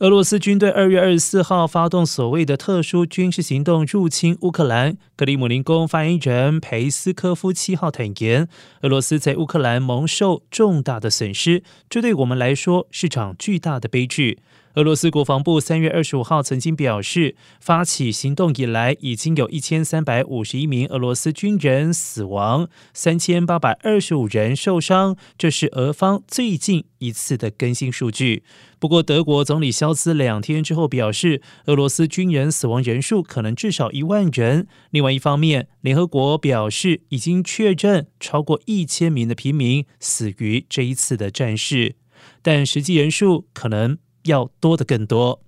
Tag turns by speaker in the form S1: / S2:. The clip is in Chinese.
S1: 俄罗斯军队二月二十四号发动所谓的特殊军事行动，入侵乌克兰。克里姆林宫发言人佩斯科夫七号坦言，俄罗斯在乌克兰蒙受重大的损失，这对我们来说是场巨大的悲剧。俄罗斯国防部三月二十五号曾经表示，发起行动以来，已经有一千三百五十一名俄罗斯军人死亡，三千八百二十五人受伤。这是俄方最近一次的更新数据。不过，德国总理肖兹两天之后表示，俄罗斯军人死亡人数可能至少一万人。另外一方面，联合国表示已经确认超过一千名的平民死于这一次的战事，但实际人数可能。要多的更多。